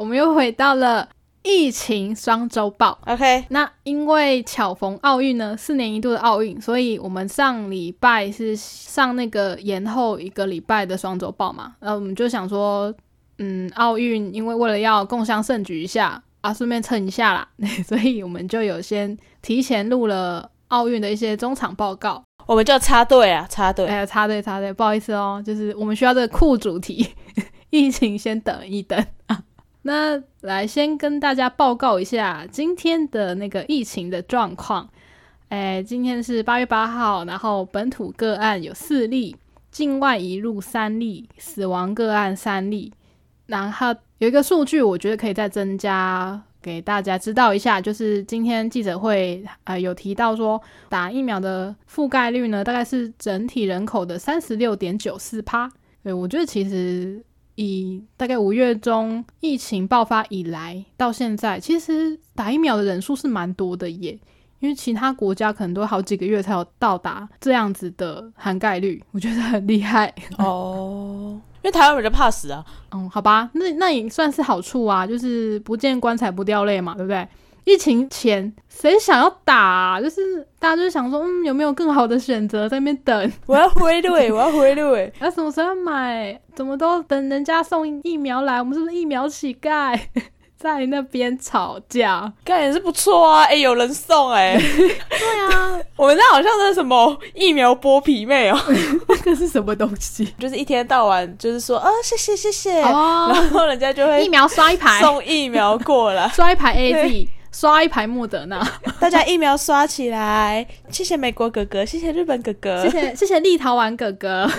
我们又回到了疫情双周报。OK，那因为巧逢奥运呢，四年一度的奥运，所以我们上礼拜是上那个延后一个礼拜的双周报嘛。那，我们就想说，嗯，奥运因为为了要共襄盛举一下啊，顺便蹭一下啦，所以我们就有先提前录了奥运的一些中场报告。我们就插队啊，插队。哎呀，插队插队，不好意思哦，就是我们需要这个酷主题，疫情先等一等啊。那来先跟大家报告一下今天的那个疫情的状况。哎，今天是八月八号，然后本土个案有四例，境外移入三例，死亡个案三例。然后有一个数据，我觉得可以再增加给大家知道一下，就是今天记者会呃有提到说，打疫苗的覆盖率呢，大概是整体人口的三十六点九四趴。对我觉得其实以大概五月中疫情爆发以来到现在，其实打疫苗的人数是蛮多的耶。因为其他国家可能都好几个月才有到达这样子的涵盖率，我觉得很厉害。哦，因为台湾人就怕死啊。嗯，好吧，那那也算是好处啊，就是不见棺材不掉泪嘛，对不对？疫情前谁想要打、啊？就是大家就是想说，嗯，有没有更好的选择在那边等？我要回队，我要回队。那、什么时候买？怎么都等人家送疫苗来？我们是不是疫苗乞丐？在那边吵架？干也是不错啊，哎、有人送哎、对啊，我们那好像是什么疫苗剥皮妹哦，那个是什么东西？就是一天到晚就是说啊谢谢谢谢，哦，然后人家就会疫苗刷一排，送疫苗过来，刷一排 A Z，刷一排莫德纳。大家疫苗刷起来，谢谢美国哥哥，谢谢日本哥哥，谢谢谢谢立陶宛哥哥。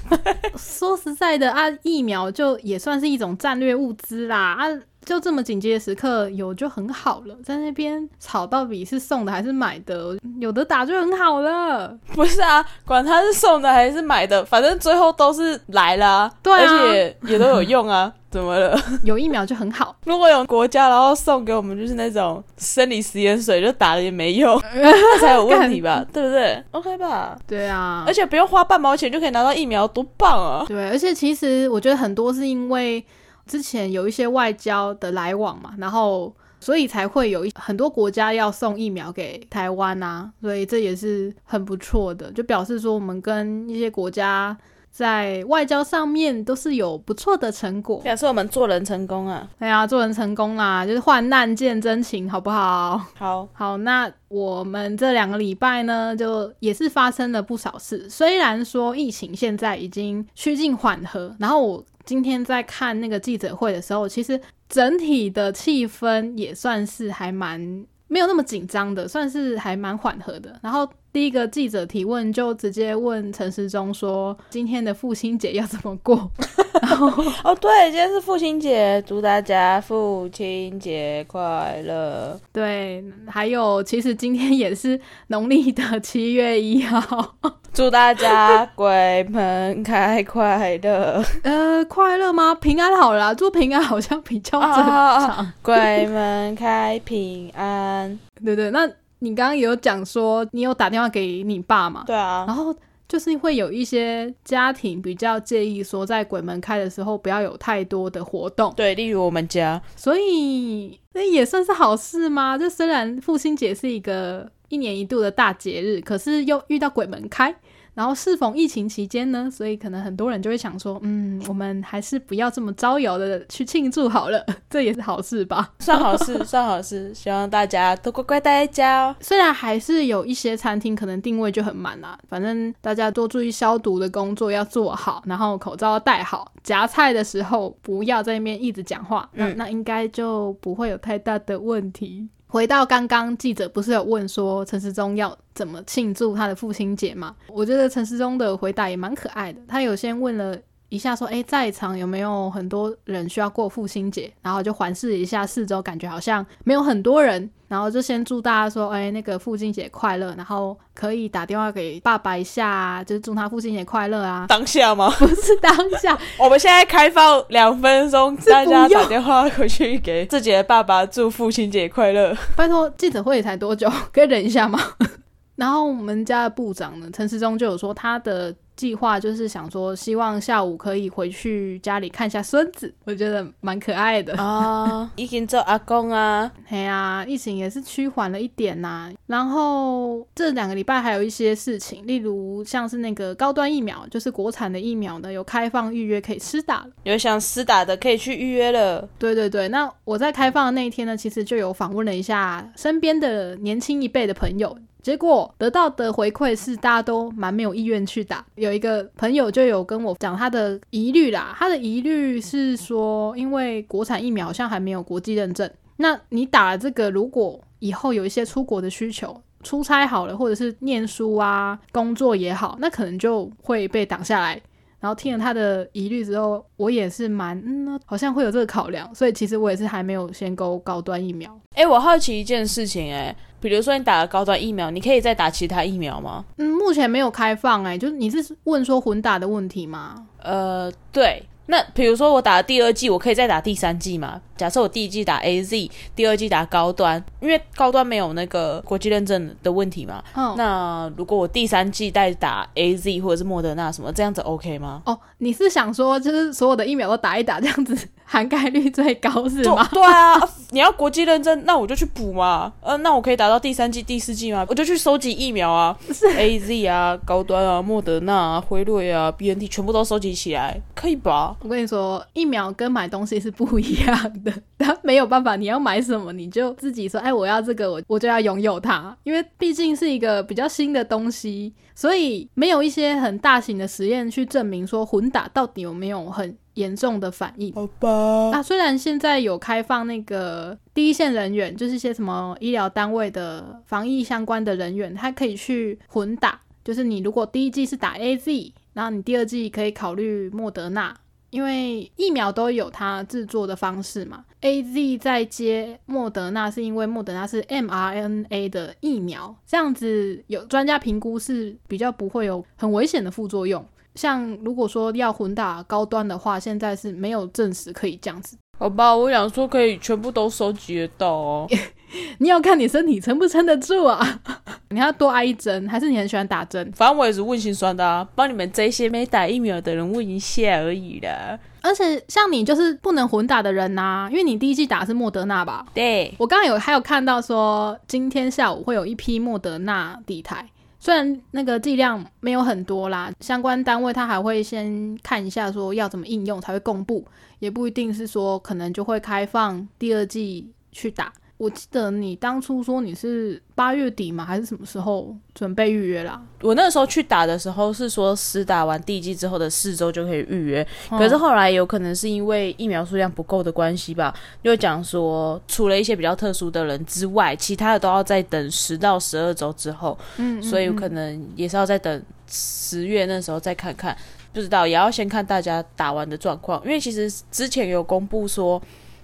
说实在的啊，疫苗就也算是一种战略物资啦啊，就这么紧急的时刻有就很好了。在那边吵到底是送的还是买的，有的打就很好了。不是啊，管他是送的还是买的，反正最后都是来了、啊，对啊而且也都有用啊，怎么了？有疫苗就很好。如果有国家然后送给我们就是那种生理食盐水，就打了也没用，那才有问题吧？对不对？OK 吧？对啊而，且不用花半毛钱就可以拿到疫苗，多棒啊！对，而且其实我觉得很多是因为之前有一些外交的来往嘛，然后所以才会有一很多国家要送疫苗给台湾啊，所以这也是很不错的，就表示说我们跟一些国家在外交上面都是有不错的成果。表示我们做人成功啊！对啊，做人成功啦，就是患难见真情，好不好？好，好，那我们这两个礼拜呢，就也是发生了不少事。虽然说疫情现在已经趋近缓和，然后我今天在看那个记者会的时候，其实整体的气氛也算是还蛮没有那么紧张的，算是还蛮缓和的。然后第一个记者提问就直接问陈时中说：“今天的父亲节要怎么过？” 然后哦，对，今天是父亲节，祝大家父亲节快乐！对，还有其实今天也是农历的七月一号。祝大家鬼门开快乐！呃，快乐吗？平安好啦，祝平安好像比较正常。啊鬼门开平安。对对，那你刚刚有讲说，你有打电话给你爸嘛？对啊，然后就是会有一些家庭比较介意说，在鬼门开的时候不要有太多的活动，对，例如我们家，所以那也算是好事吗？就虽然父亲节是一个一年一度的大节日，可是又遇到鬼门开。然后适逢疫情期间呢，所以可能很多人就会想说，嗯，我们还是不要这么招摇的去庆祝好了，这也是好事吧。算好事，算好事，希望大家都乖乖待在家哦。虽然还是有一些餐厅可能定位就很满啦，反正大家多注意消毒的工作要做好，然后口罩要戴好，夹菜的时候不要在那边一直讲话，那嗯那应该就不会有太大的问题。回到刚刚记者不是有问说陈时中要怎么庆祝他的父亲节吗？我觉得陈时中的回答也蛮可爱的，他有先问了。一下说，哎，在场有没有很多人需要过父亲节？然后就环视一下四周，感觉好像没有很多人。然后就先祝大家说，哎，那个父亲节快乐。然后可以打电话给爸爸一下啊，就是祝他父亲节快乐啊。当下吗？不是当下，我们现在开放两分钟，是大家打电话回去给自己的爸爸祝父亲节快乐。拜托，记者会才多久？可以忍一下吗？然后我们家的部长呢，陈时中就有说，他的计划就是想说，希望下午可以回去家里看一下孙子，我觉得蛮可爱的啊。已经做阿公啊，嘿呀，疫情也是趋缓了一点呐。然后这两个礼拜还有一些事情，例如像是那个高端疫苗，就是国产的疫苗呢，有开放预约可以施打了。有想施打的可以去预约了。对对对，那我在开放的那一天呢，其实就有访问了一下身边的年轻一辈的朋友。结果得到的回馈是，大家都蛮没有意愿去打。有一个朋友就有跟我讲他的疑虑啦，他的疑虑是说，因为国产疫苗好像还没有国际认证，那你打了这个，如果以后有一些出国的需求，出差好了，或者是念书啊、工作也好，那可能就会被挡下来。然后听了他的疑虑之后，我也是蛮嗯，好像会有这个考量，所以其实我也是还没有先勾高端疫苗。哎，我好奇一件事情，哎。比如说你打了高端疫苗，你可以再打其他疫苗吗？嗯，目前没有开放哎，就是你是问说混打的问题吗？呃，对。那比如说我打了第二季，我可以再打第三季吗？假设我第一季打 A Z，第二季打高端，因为高端没有那个国际认证的问题嘛。嗯。那如果我第三季再打 A Z 或者是莫德纳什么，这样子 OK 吗？哦，你是想说就是所有的疫苗都打一打，这样子涵盖率最高是吗？对啊，你要国际认证，那我就去补嘛。呃，那我可以打到第三季、第四季吗？我就去收集疫苗啊，是 A Z 啊、高端啊、莫德纳啊、辉瑞啊、B N T 全部都收集起来，可以吧？我跟你说，疫苗跟买东西是不一样的。他没有办法，你要买什么你就自己说，哎，我要这个，我我就要拥有它，因为毕竟是一个比较新的东西，所以没有一些很大型的实验去证明说混打到底有没有很严重的反应。好吧。那虽然现在有开放那个第一线人员，就是一些什么医疗单位的防疫相关的人员，他可以去混打，就是你如果第一季是打 A Z，然后你第二季可以考虑莫德纳。因为疫苗都有它制作的方式嘛，A Z 在接莫德纳是因为莫德纳是 m R N A 的疫苗，这样子有专家评估是比较不会有很危险的副作用。像如果说要混打高端的话，现在是没有证实可以这样子。好吧，我想说可以全部都收集得到哦。你要看你身体撑不撑得住啊！你要多挨一针，还是你很喜欢打针？反正我也是问心酸的啊，帮你们这些没打疫苗的人问一下而已啦。而且像你就是不能混打的人呐，因为你第一季打是莫德纳吧？对，我刚刚有还有看到说，今天下午会有一批莫德纳底台，虽然那个剂量没有很多啦，相关单位他还会先看一下说要怎么应用才会公布，也不一定是说可能就会开放第二季去打。我记得你当初说你是八月底嘛，还是什么时候准备预约啦？我那时候去打的时候是说，实打完第一剂之后的四周就可以预约。可是后来有可能是因为疫苗数量不够的关系吧，就讲说除了一些比较特殊的人之外，其他的都要再等十到十二周之后。嗯，所以可能也是要再等十月那时候再看看，不知道也要先看大家打完的状况，因为其实之前有公布说。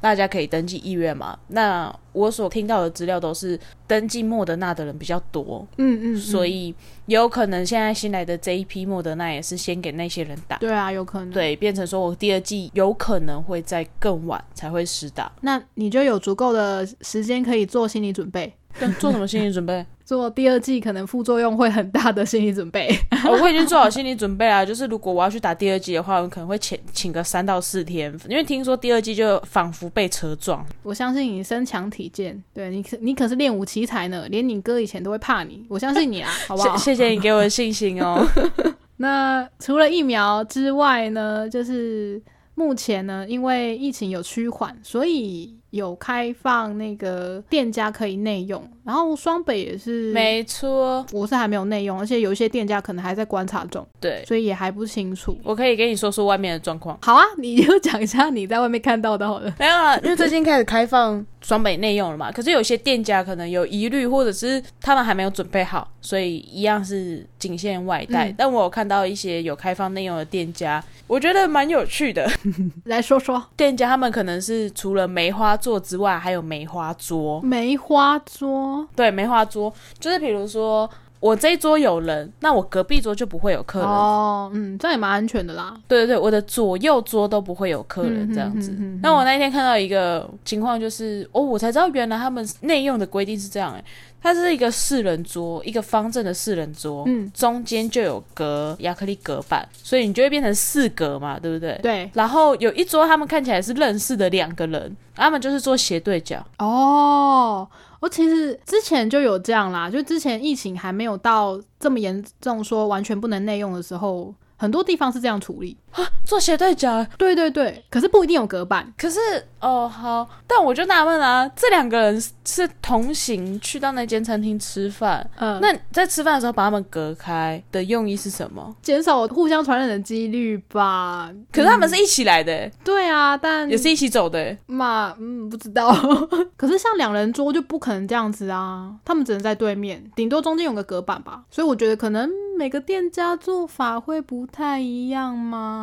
大家可以登记意愿嘛？那我所听到的资料都是登记莫德纳的人比较多，嗯嗯，所以有可能现在新来的这一批莫德纳也是先给那些人打。对啊，有可能。对，变成说我第二季有可能会在更晚才会实打，那你就有足够的时间可以做心理准备。做什么心理准备？做第二季可能副作用会很大的心理准备。我已经做好心理准备了，就是如果我要去打第二季的话，我可能会请请个三到四天，因为听说第二季就仿佛被车撞。我相信你身强体健，对你可你可是练武奇才呢，连你哥以前都会怕你，我相信你啊，好不好？谢谢你给我的信心哦。那除了疫苗之外呢，就是目前呢，因为疫情有趋缓，所以。有开放那个店家可以内用，然后双北也是，没错，我是还没有内用，而且有一些店家可能还在观察中，对，所以也还不清楚。我可以给你说说外面的状况。好啊，你就讲一下你在外面看到的好了。没有啊，因为最近开始开放双北内用了嘛，可是有些店家可能有疑虑，或者是他们还没有准备好，所以一样是仅限外带。但我有看到一些有开放内用的店家，我觉得蛮有趣的。来说说 店家，他们可能是除了梅花。座之外还有梅花桌，梅花桌对梅花桌，就是比如说我这一桌有人，那我隔壁桌就不会有客人哦，嗯，这样也蛮安全的啦。对对对，我的左右桌都不会有客人这样子。那我那天看到一个情况，就是哦，我才知道原来他们内用的规定是这样，哎，它是一个四人桌，一个方正的四人桌，嗯，中间就有隔亚克力隔板，所以你就会变成四格嘛，对不对？对，然后有一桌，他们看起来是认识的两个人，他们就是做斜对角。哦，我其实之前就有这样啦，就之前疫情还没有到这么严重，说完全不能内用的时候，很多地方是这样处理。做斜对角，对对对，可是不一定有隔板。可是哦好，但我就纳闷啊，这两个人是同行去到那间餐厅吃饭，嗯，那在吃饭的时候把他们隔开的用意是什么？减少互相传染的几率吧。可是他们是一起来的、欸对啊，但也是一起走的、欸嘛，嗯，不知道。可是像两人桌就不可能这样子啊，他们只能在对面，顶多中间有个隔板吧。所以我觉得可能每个店家做法会不太一样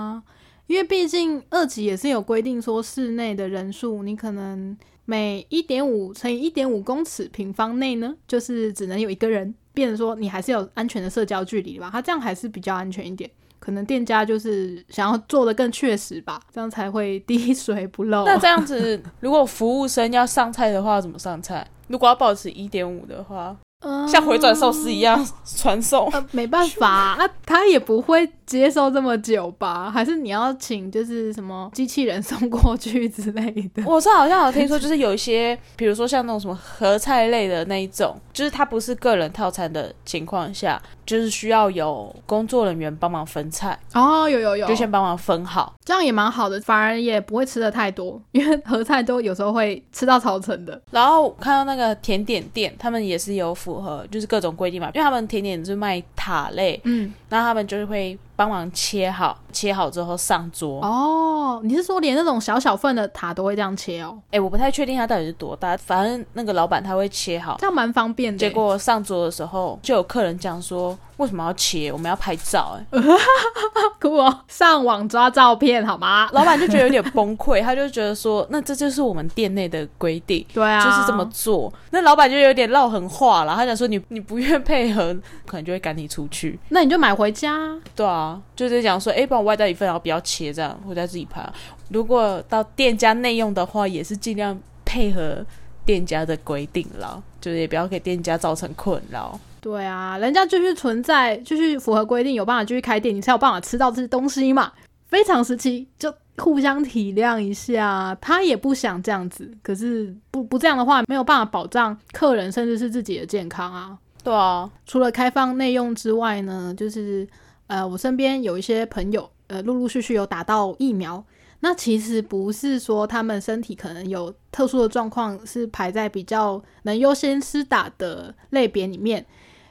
吗？因为毕竟二级也是有规定说室内的人数，你可能每一点五乘以一点五公尺平方内呢，就是只能有一个人，变成说你还是有安全的社交距离吧，它这样还是比较安全一点。可能店家就是想要做的更确实吧，这样才会滴水不漏。那这样 子，如果服务生要上菜的话，怎么上菜？如果要保持一点五的话，嗯像回转寿司一样传送。呃，没办法、啊，那他也不会接受这么久吧？还是你要请就是什么机器人送过去之类的？我是好像有听说，就是有一些，比如说像那种什么合菜类的那一种，就是它不是个人套餐的情况下，就是需要有工作人员帮忙分菜，哦，有有有，就先帮忙分好。这样也蛮好的，反而也不会吃的太多，因为合菜都有时候会吃到超层的。然后看到那个甜点店，他们也是有符合就是各种规定嘛，因为他们甜点是卖塔类，嗯，那他们就是会帮忙切好，切好之后上桌。哦，你是说连那种小小份的塔都会这样切哦？哎、我不太确定它到底是多大，反正那个老板他会切好。这样蛮方便的。结果上桌的时候，就有客人讲说，为什么要切？我们要拍照、哎，酷哦，上网抓照片好吗？老板就觉得有点崩溃，他就觉得说，那这就是我们店内的规定。对啊，就是这么做，那老板就有点唠狠话了。他讲说你你不愿配合，可能就会赶你出去。那你就买回家。对啊，就是讲说，哎，帮我外带一份，然后不要切这样，回家自己拍。如果到店家内用的话，也是尽量配合店家的规定啦，就是也不要给店家造成困扰。对啊，人家就是存在，就是符合规定，有办法继续开店，你才有办法吃到这些东西嘛。非常时期就互相体谅一下，他也不想这样子，可是不不这样的话，没有办法保障客人甚至是自己的健康啊。对啊，除了开放内用之外呢，就是呃，我身边有一些朋友，呃，陆陆续续有打到疫苗。那其实不是说他们身体可能有特殊的状况，是排在比较能优先施打的类别里面。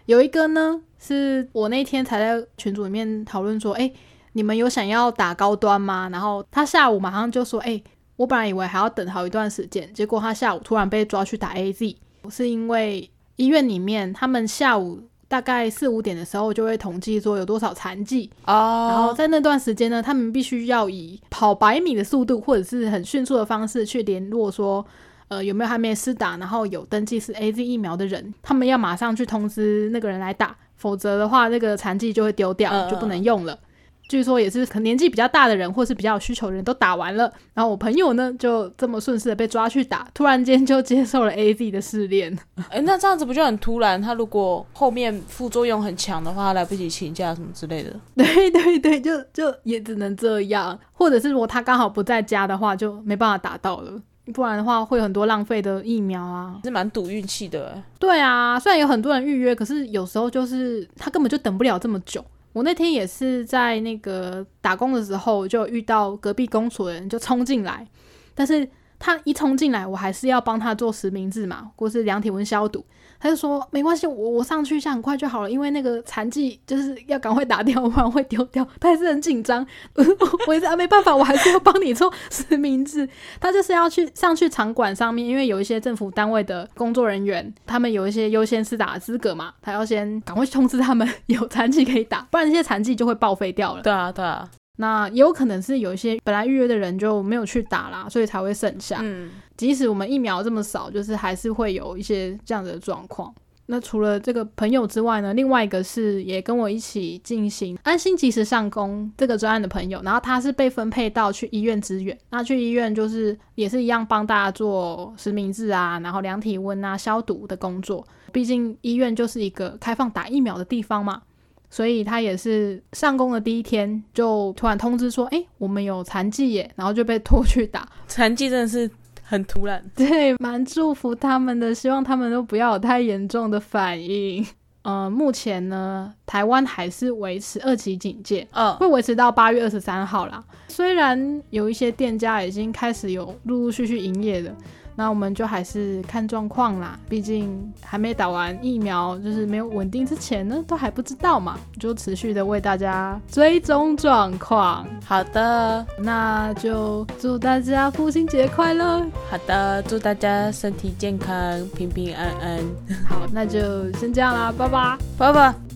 有一个呢，是我那天才在群组里面讨论说，哎、你们有想要打高端吗？然后他下午马上就说，哎、我本来以为还要等好一段时间，结果他下午突然被抓去打 AZ，是因为医院里面他们下午大概四五点的时候就会统计说有多少残疾，哦，然后在那段时间呢，他们必须要以跑百米的速度或者是很迅速的方式去联络说，呃，有没有还没施打，然后有登记是 A Z 疫苗的人，他们要马上去通知那个人来打，否则的话，那个残疾就会丢掉，就不能用了。据说也是可能年纪比较大的人，或是比较有需求的人都打完了，然后我朋友呢就这么顺势的被抓去打，突然间就接受了 A Z 的试炼。哎，那这样子不就很突然？他如果后面副作用很强的话，他来不及请假什么之类的。对对对，就就也只能这样，或者是如果他刚好不在家的话，就没办法打到了，不然的话会有很多浪费的疫苗啊。是蛮赌运气的欸。对啊，虽然有很多人预约，可是有时候就是他根本就等不了这么久。我那天也是在那个打工的时候，就遇到隔壁工所的人就冲进来，但是他一冲进来，我还是要帮他做实名制嘛，或是量体温消毒。他就说没关系，我我上去一下很快就好了，因为那个残疾就是要赶快打掉，不然会丢掉。他还是很紧张，我也是啊，没办法，我还是要帮你做实名制。他就是要去上去场馆上面，因为有一些政府单位的工作人员，他们有一些优先施打的资格嘛，他要先赶快去通知他们有残疾可以打，不然这些残疾就会报废掉了。对啊，对啊，那也有可能是有一些本来预约的人就没有去打啦，所以才会剩下。嗯，即使我们疫苗这么少，就是还是会有一些这样子的状况。那除了这个朋友之外呢，另外一个是也跟我一起进行安心及时上工这个专案的朋友，然后他是被分配到去医院支援。那去医院就是也是一样帮大家做实名制啊，然后量体温啊、消毒的工作。毕竟医院就是一个开放打疫苗的地方嘛，所以他也是上工的第一天就突然通知说：“哎，我们有残疾耶！”然后就被拖去打。残疾真的是。很突然，对，蛮祝福他们的，希望他们都不要有太严重的反应。呃，目前呢，台湾还是维持二级警戒，嗯，会维持到八月二十三号啦。虽然有一些店家已经开始有陆陆续续营业了。那我们就还是看状况啦，毕竟还没打完疫苗，就是没有稳定之前呢，都还不知道嘛，就持续的为大家追踪状况。好的，那就祝大家父亲节快乐。好的，祝大家身体健康，平平安安。好，那就先这样啦，拜拜，拜拜。